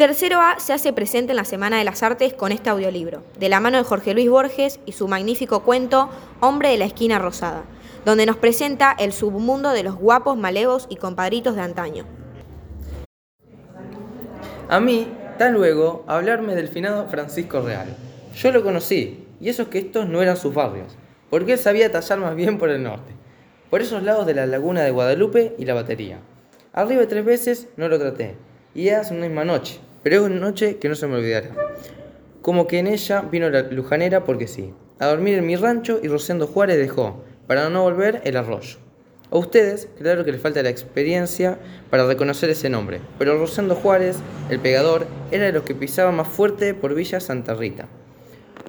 Tercero A se hace presente en la Semana de las Artes con este audiolibro, de la mano de Jorge Luis Borges y su magnífico cuento Hombre de la Esquina Rosada, donde nos presenta el submundo de los guapos, malevos y compadritos de antaño. A mí, da luego hablarme del finado Francisco Real. Yo lo conocí, y eso es que estos no eran sus barrios, porque él sabía tallar más bien por el norte, por esos lados de la laguna de Guadalupe y la batería. Arriba tres veces no lo traté, y era su misma noche, pero es una noche que no se me olvidará. Como que en ella vino la lujanera porque sí, a dormir en mi rancho y Rosendo Juárez dejó, para no volver, el arroyo. A ustedes, claro que les falta la experiencia para reconocer ese nombre, pero Rosendo Juárez, el pegador, era de los que pisaba más fuerte por Villa Santa Rita.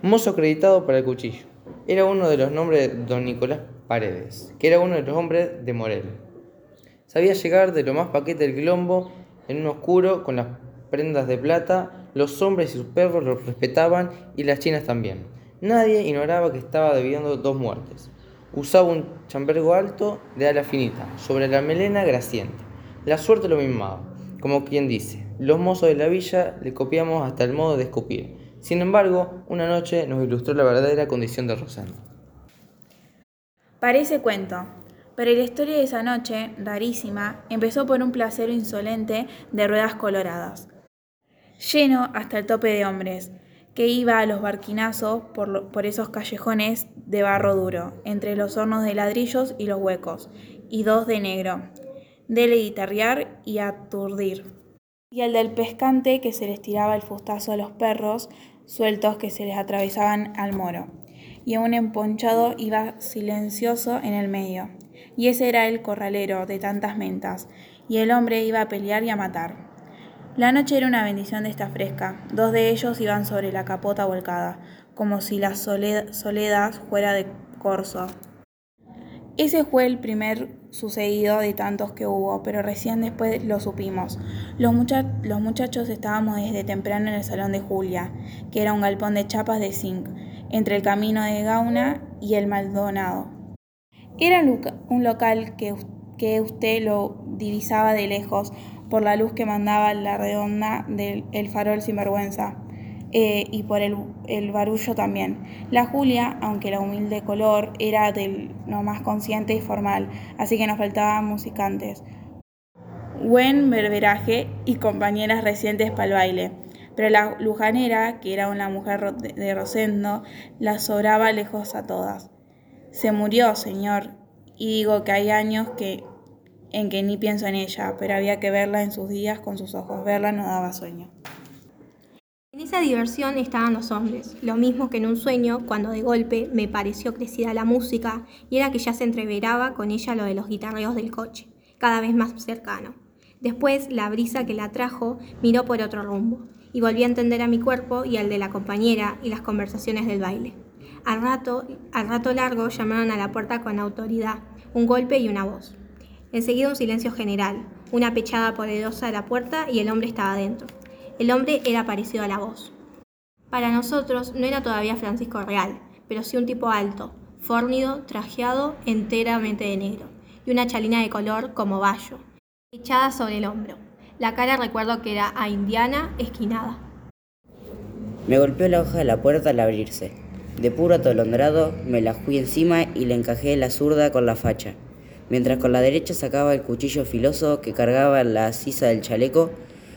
Mozo acreditado para el cuchillo. Era uno de los nombres de don Nicolás Paredes, que era uno de los hombres de Morel. Sabía llegar de lo más paquete del quilombo en un oscuro con las prendas de plata, los hombres y sus perros lo respetaban y las chinas también. Nadie ignoraba que estaba debiendo dos muertes. Usaba un chambergo alto de ala finita, sobre la melena graciente. La suerte lo mismaba, como quien dice, los mozos de la villa le copiamos hasta el modo de escupir. Sin embargo, una noche nos ilustró la verdadera condición de Rosendo. Parece cuento, pero la historia de esa noche, rarísima, empezó por un placero insolente de ruedas coloradas, lleno hasta el tope de hombres, que iba a los barquinazos por, esos callejones de barro duro, entre los hornos de ladrillos y los huecos, y dos de negro, de guitarrear y aturdir. Y el del pescante que se les tiraba el fustazo a los perros sueltos que se les atravesaban al moro. Y un emponchado iba silencioso en el medio. Y ese era el corralero de tantas mentas, y el hombre iba a pelear y a matar. La noche era una bendición de esta fresca. Dos de ellos iban sobre la capota volcada, como si la soledad fuera de corso. Ese fue el primer sucedido de tantos que hubo, pero recién después lo supimos. Los, los, muchachos estábamos desde temprano en el salón de Julia, que era un galpón de chapas de zinc, entre el camino de Gauna y el Maldonado. Era un local que, que usted lo divisaba de lejos, por la luz que mandaba la redonda del farol sinvergüenza. Eh, y por el, barullo también. La Julia, aunque la humilde color, era del lo más consciente y formal, así que nos faltaban musicantes. Buen berberaje y compañeras recientes para el baile. Pero la lujanera, que era una mujer de Rosendo, la sobraba lejos a todas. Se murió, señor, y digo que hay años que en que ni pienso en ella, pero había que verla en sus días con sus ojos. Verla no daba sueño. En esa diversión estaban los hombres, lo mismo que en un sueño, cuando de golpe me pareció crecida la música y era que ya se entreveraba con ella lo de los guitarreos del coche, cada vez más cercano. Después, la brisa que la trajo miró por otro rumbo y volví a entender a mi cuerpo y al de la compañera y las conversaciones del baile. Al rato, al rato largo llamaron a la puerta con autoridad, un golpe y una voz. Enseguida un silencio general, una pechada poderosa de la puerta y el hombre estaba dentro. El hombre era parecido a la voz. Para nosotros no era todavía Francisco Real, pero sí un tipo alto, fórnido, trajeado enteramente de negro, y una chalina de color como bayo, echada sobre el hombro. La cara recuerdo que era a indiana, esquinada. Me golpeó la hoja de la puerta al abrirse. De puro atolondrado, me la fui encima y le encajé la zurda con la facha mientras con la derecha sacaba el cuchillo filoso que cargaba la sisa del chaleco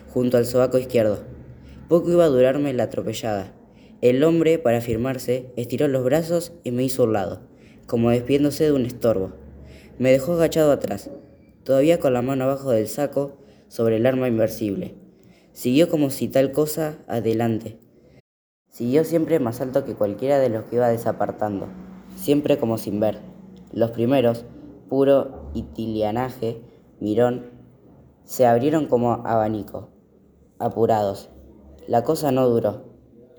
junto al sobaco izquierdo. Poco iba a durarme la atropellada. El hombre, para firmarse, estiró los brazos y me hizo un lado, como despiéndose de un estorbo. Me dejó agachado atrás, todavía con la mano abajo del saco, sobre el arma inversible. Siguió como si tal cosa adelante. Siguió siempre más alto que cualquiera de los que iba desapartando, siempre como sin ver. Los primeros, puro itilianaje, mirón, se abrieron como abanico, apurados. La cosa no duró.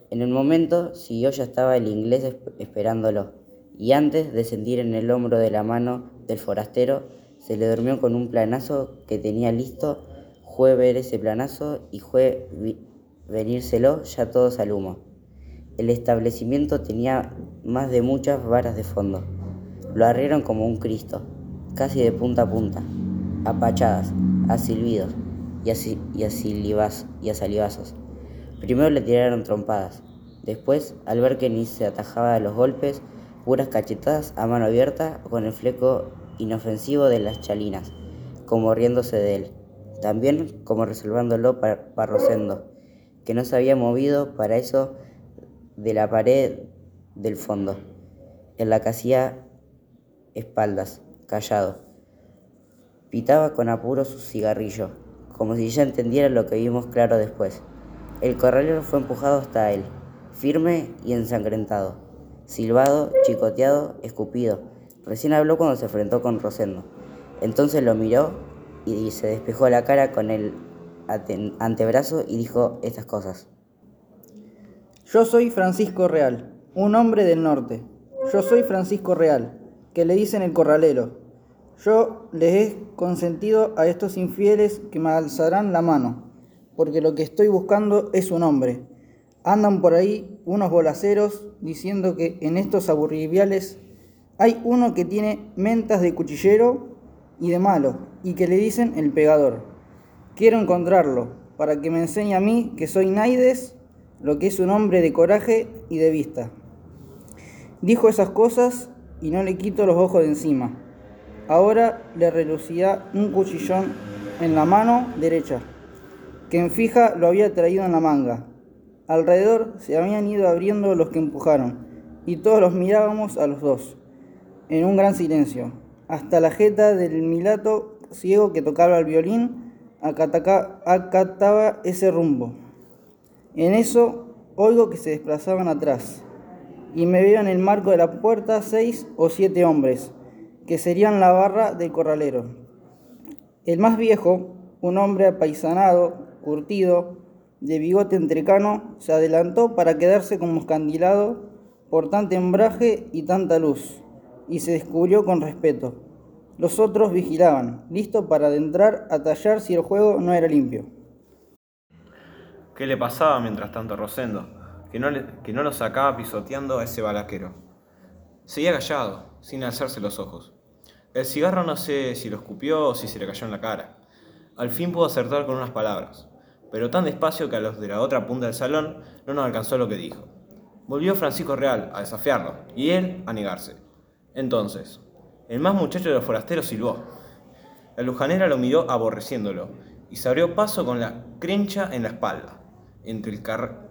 En el momento siguió ya estaba el inglés esperándolo, y antes de sentir en el hombro de la mano del forastero, se le durmió con un planazo que tenía listo, fue ver ese planazo y fue venírselo ya todos al humo. El establecimiento tenía más de muchas varas de fondo. Lo arrieron como un Cristo casi de punta a punta, a pachadas, a silbidos, y a, si- y a y salivazos. Primero le tiraron trompadas, después, al ver que ni se atajaba a los golpes, puras cachetadas a mano abierta con el fleco inofensivo de las chalinas, como riéndose de él. También como reservándolo para, para Rosendo, que no se había movido para eso de la pared del fondo, en la que hacía espaldas, callado. Pitaba con apuro su cigarrillo, como si ya entendiera lo que vimos claro después. El corralero fue empujado hasta él, firme y ensangrentado, silbado, chicoteado, escupido. Recién habló cuando se enfrentó con Rosendo. Entonces lo miró y se despejó la cara con el antebrazo y dijo estas cosas. Yo soy Francisco Real, un hombre del norte. Yo soy Francisco Real, que le dicen el corralero. Yo les he consentido a estos infieles que me alzarán la mano, porque lo que estoy buscando es un hombre. Andan por ahí unos bolaceros diciendo que en estos aburriviales hay uno que tiene mentas de cuchillero y de malo, y que le dicen el pegador. Quiero encontrarlo, para que me enseñe a mí, que soy Naides, lo que es un hombre de coraje y de vista. Dijo esas cosas y no le quito los ojos de encima. Ahora le relucía un cuchillón en la mano derecha, que en fija lo había traído en la manga. Alrededor se habían ido abriendo los que empujaron, y todos los mirábamos a los dos, en un gran silencio, hasta la jeta del milato ciego que tocaba el violín acataca- acataba ese rumbo. En eso oigo que se desplazaban atrás, y me veo en el marco de la puerta seis o siete hombres, que serían la barra del corralero. El más viejo, un hombre apaisanado, curtido, de bigote entrecano, se adelantó para quedarse como escandilado por tanto embraje y tanta luz, y se descubrió con respeto. Los otros vigilaban, listos para adentrar a tallar si el juego no era limpio. ¿Qué le pasaba mientras tanto Rosendo? Que no, lo sacaba pisoteando a ese balaquero. Seguía callado, sin alzarse los ojos. El cigarro no sé si lo escupió o si se le cayó en la cara. Al fin pudo acertar con unas palabras, pero tan despacio que a los de la otra punta del salón no nos alcanzó lo que dijo. Volvió Francisco Real a desafiarlo y él a negarse. Entonces, el más muchacho de los forasteros silbó. La lujanera lo miró aborreciéndolo y se abrió paso con la crencha en la espalda, entre el car-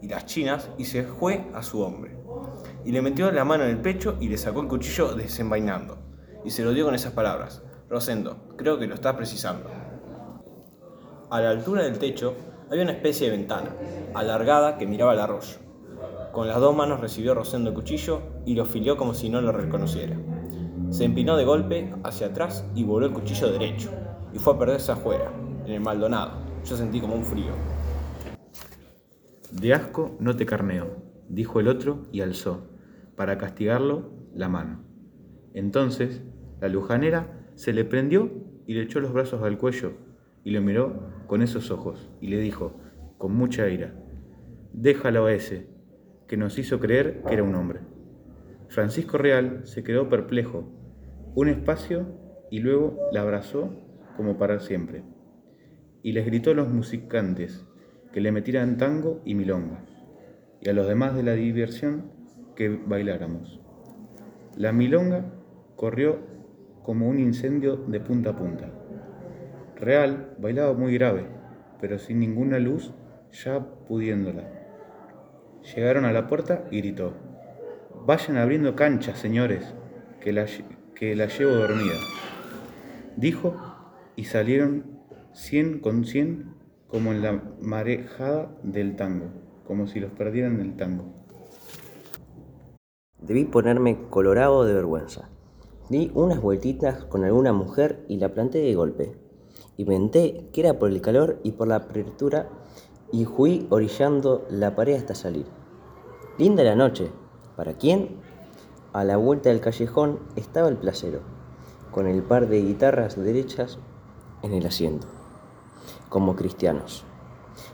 y las chinas y se fue a su hombre. Y le metió la mano en el pecho y le sacó el cuchillo desenvainando. Y se lo dio con esas palabras. Rosendo, creo que lo estás precisando. A la altura del techo había una especie de ventana, alargada que miraba al arroyo. Con las dos manos recibió Rosendo el cuchillo y lo filió como si no lo reconociera. Se empinó de golpe hacia atrás y voló el cuchillo derecho, y fue a perderse afuera, en el Maldonado. Yo sentí como un frío. De asco no te carneo, dijo el otro y alzó, para castigarlo, la mano. Entonces la lujanera se le prendió y le echó los brazos al cuello y lo miró con esos ojos y le dijo, con mucha ira, déjalo a ese, que nos hizo creer que era un hombre. Francisco Real se quedó perplejo un espacio y luego la abrazó como para siempre y les gritó a los musicantes que le metieran tango y milonga, y a los demás de la diversión que bailáramos. La milonga corrió como un incendio de punta a punta. Real bailaba muy grave, pero sin ninguna luz ya pudiéndola. Llegaron a la puerta y gritó, Vayan abriendo canchas, señores, que la, que la llevo dormida. Dijo y salieron cien con cien como en la marejada del tango, como si los perdieran en el tango. Debí ponerme colorado de vergüenza. Di unas vueltitas con alguna mujer y la planté de golpe. Inventé que era por el calor y por la apertura y fui orillando la pared hasta salir. Linda la noche. ¿Para quién? A la vuelta del callejón estaba el placero, con el par de guitarras derechas en el asiento, como cristianos.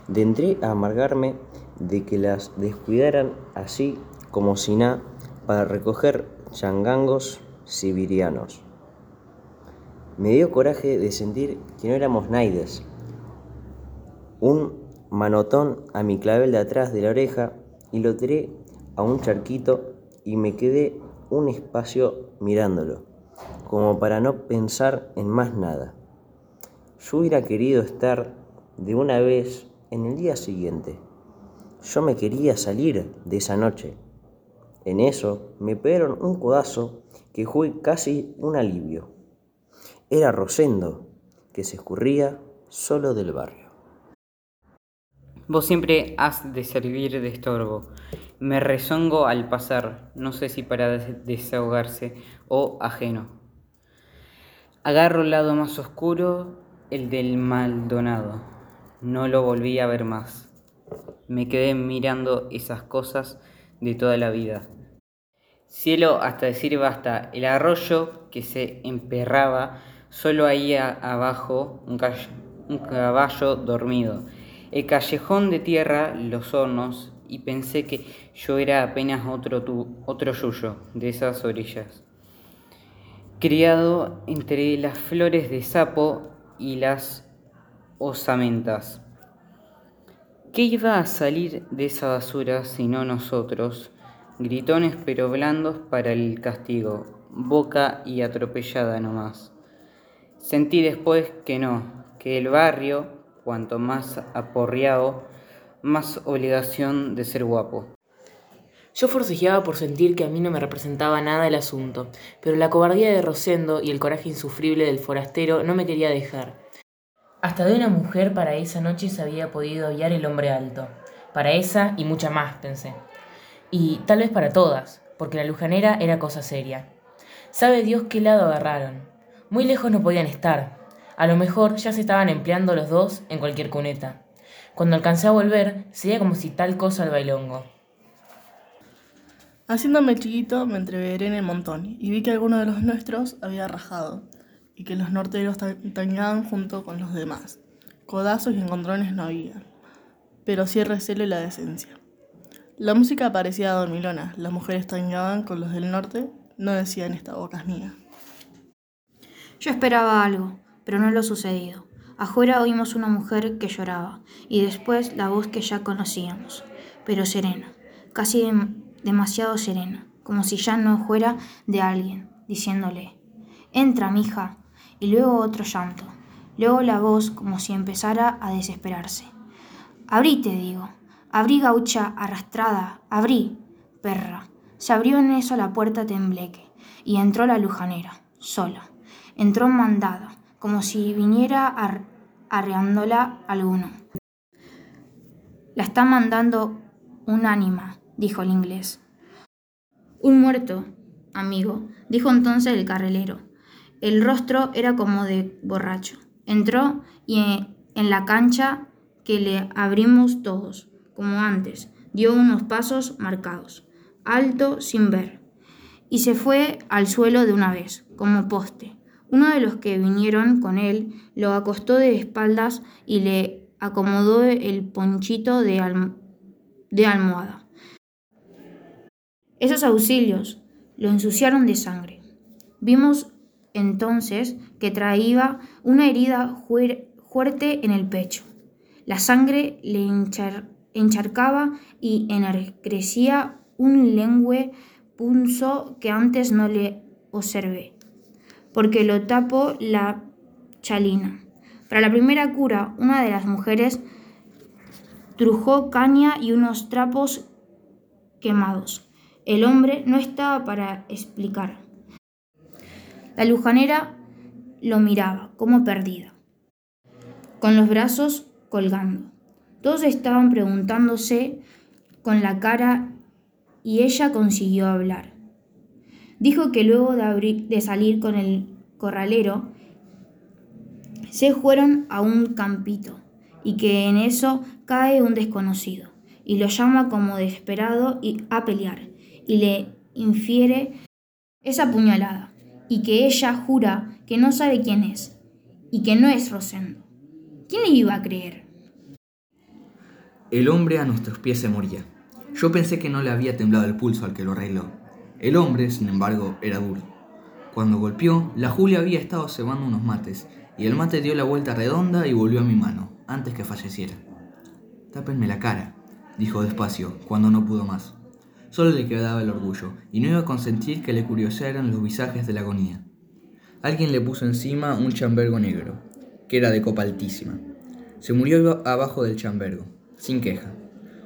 Dentré a amargarme de que las descuidaran así como si nada para recoger changangos sibirianos. Me dio coraje de sentir que no éramos naides. Un manotón a mi clavel de atrás de la oreja y lo tiré a un charquito y me quedé un espacio mirándolo, como para no pensar en más nada. Yo hubiera querido estar de una vez en el día siguiente. Yo me quería salir de esa noche. En eso me pegaron un codazo que fue casi un alivio. Era Rosendo, que se escurría solo del barrio. Vos siempre has de servir de estorbo. Me rezongo al pasar, no sé si para desahogarse o ajeno. Agarro el lado más oscuro, el del Maldonado. No lo volví a ver más. Me quedé mirando esas cosas de toda la vida. Cielo hasta decir basta, el arroyo que se emperraba, solo ahí abajo un, un caballo dormido, el callejón de tierra, los hornos, y pensé que yo era apenas otro, tu, otro yuyo de esas orillas. Criado entre las flores de sapo y las osamentas. ¿Qué iba a salir de esa basura sino nosotros? Gritones pero blandos para el castigo, boca y atropellada nomás. Sentí después que no, que el barrio, cuanto más aporreado, más obligación de ser guapo. Yo forcejeaba por sentir que a mí no me representaba nada el asunto, pero la cobardía de Rosendo y el coraje insufrible del forastero no me quería dejar. Hasta de una mujer para esa noche se había podido hallar el hombre alto. Para esa y mucha más, pensé. Y tal vez para todas, porque la lujanera era cosa seria. Sabe Dios qué lado agarraron. Muy lejos no podían estar. A lo mejor ya se estaban empleando los dos en cualquier cuneta. Cuando alcancé a volver, sería como si tal cosa al bailongo. Haciéndome chiquito, me entreveré en el montón y vi que alguno de los nuestros había rajado y que los norteros tangaban junto con los demás. Codazos y encontrones no había, pero sí el recelo y la decencia. La música parecía dormilona, las mujeres tangaban con los del norte, no decían esta boca es mía. Yo esperaba algo, pero no lo sucedido. Afuera oímos una mujer que lloraba y después la voz que ya conocíamos, pero serena, casi demasiado serena, como si ya no fuera de alguien, diciéndole, Entra, mija, y luego otro llanto, luego la voz como si empezara a desesperarse. Abrí, te digo, abrí gaucha arrastrada, abrí, perra. Se abrió en eso la puerta tembleque, y entró la lujanera, sola. Entró mandada, como si viniera arreándola alguno. La está mandando un ánima, dijo el inglés. Un muerto, amigo, dijo entonces el carrelero. El rostro era como de borracho. Entró y en la cancha que le abrimos todos, como antes, dio unos pasos marcados, alto sin ver, y se fue al suelo de una vez, como poste. Uno de los que vinieron con él lo acostó de espaldas y le acomodó el ponchito de, de almohada. Esos auxilios lo ensuciaron de sangre. Vimos entonces que traía una herida fuerte en el pecho. La sangre le encharcaba y enarcrecía un lengüe punzo que antes no le observé, porque lo tapó la chalina. Para la primera cura, una de las mujeres trujó caña y unos trapos quemados. El hombre no estaba para explicar. La lujanera lo miraba como perdida, con los brazos colgando. Todos estaban preguntándose con la cara y ella consiguió hablar. Dijo que luego de, salir con el corralero, se fueron a un campito y que en eso cae un desconocido y lo llama como desesperado a pelear y le infiere esa puñalada y que ella jura que no sabe quién es y que no es Rosendo. ¿Quién le iba a creer? El hombre a nuestros pies se moría. Yo pensé que no le había temblado el pulso al que lo arregló. El hombre, sin embargo, era duro. Cuando golpeó, la Julia había estado cebando unos mates, y el mate dio la vuelta redonda y volvió a mi mano, antes que falleciera. Tápenme la cara, dijo despacio, cuando no pudo más. Solo le quedaba el orgullo, y no iba a consentir que le curiosearan los visajes de la agonía. Alguien le puso encima un chambergo negro, que era de copa altísima. Se murió abajo del chambergo, sin queja.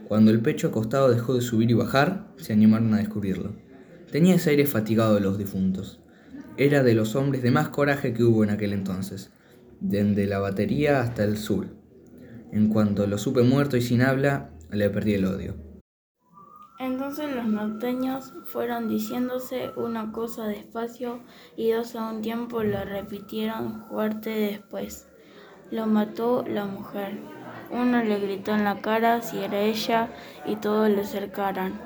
Cuando el pecho acostado dejó de subir y bajar, se animaron a descubrirlo. Tenía ese aire fatigado de los difuntos. Era de los hombres de más coraje que hubo en aquel entonces, desde la batería hasta el sur. En cuanto lo supe muerto y sin habla, le perdí el odio. Entonces los norteños fueron diciéndose una cosa despacio y dos a un tiempo lo repitieron fuerte después. Lo mató la mujer. Uno le gritó en la cara si era ella y todos le acercaron.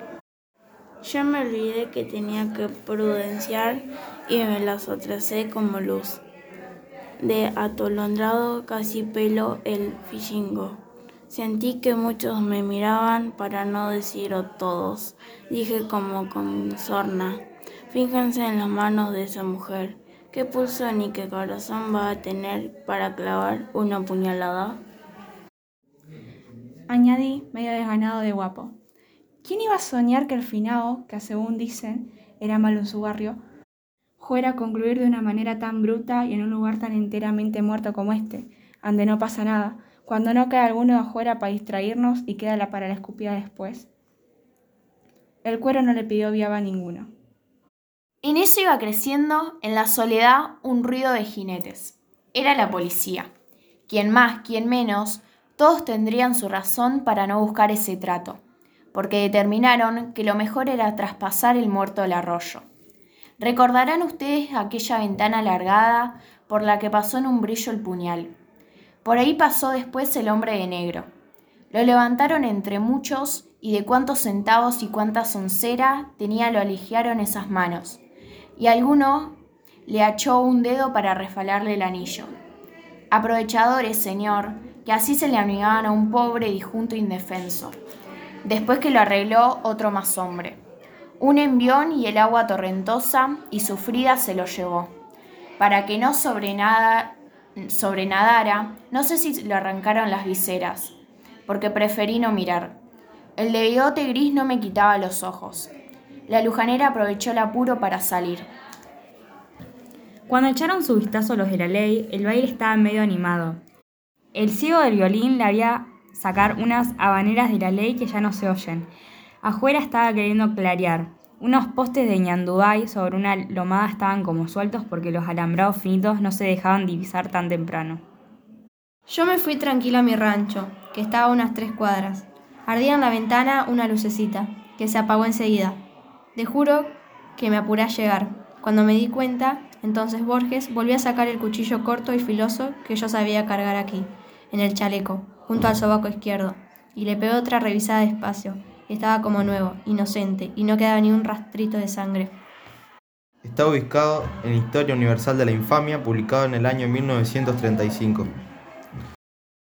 Yo me olvidé que tenía que prudenciar y me las atrasé como luz. De atolondrado casi pelo el fichingo. Sentí que muchos me miraban para no decir todos. Dije como con sorna. Fíjense en las manos de esa mujer. ¿Qué pulso ni qué corazón va a tener para clavar una puñalada? Añadí, medio desganado de guapo. ¿Quién iba a soñar que el finao, que según dicen era malo en su barrio, fuera a concluir de una manera tan bruta y en un lugar tan enteramente muerto como este, donde no pasa nada, cuando no queda alguno afuera para distraernos y queda la para la escupida después? El cuero no le pidió viaba a ninguno. En eso iba creciendo, en la soledad, un ruido de jinetes. Era la policía. Quien más, quien menos, todos tendrían su razón para no buscar ese trato, porque determinaron que lo mejor era traspasar el muerto del arroyo. Recordarán ustedes aquella ventana alargada por la que pasó en un brillo el puñal. Por ahí pasó después el hombre de negro. Lo levantaron entre muchos y de cuántos centavos y cuánta soncera tenía lo aligearon esas manos. Y alguno le achó un dedo para refalarle el anillo. Aprovechadores, señor, que así se le amigaban a un pobre disjunto indefenso. Después que lo arregló otro más hombre. Un envión y el agua torrentosa y sufrida se lo llevó. Para que no sobrenada, sobrenadara, no sé si lo arrancaron las viseras, porque preferí no mirar. El de bigote gris no me quitaba los ojos. La lujanera aprovechó el apuro para salir. Cuando echaron su vistazo los de la ley, el baile estaba medio animado. El ciego del violín le había sacar unas habaneras de la ley que ya no se oyen. Afuera estaba queriendo clarear. Unos postes de ñandubay sobre una lomada estaban como sueltos porque los alambrados finitos no se dejaban divisar tan temprano. Yo me fui tranquila a mi rancho, que estaba a unas tres cuadras. Ardía en la ventana una lucecita, que se apagó enseguida. De juro que me apuré a llegar. Cuando me di cuenta, entonces Borges volvió a sacar el cuchillo corto y filoso que yo sabía cargar aquí, en el chaleco, junto al sobaco izquierdo, y le pegó otra revisada despacio. Estaba como nuevo, inocente, y no quedaba ni un rastrito de sangre. Está ubicado en Historia Universal de la Infamia, publicado en el año 1935.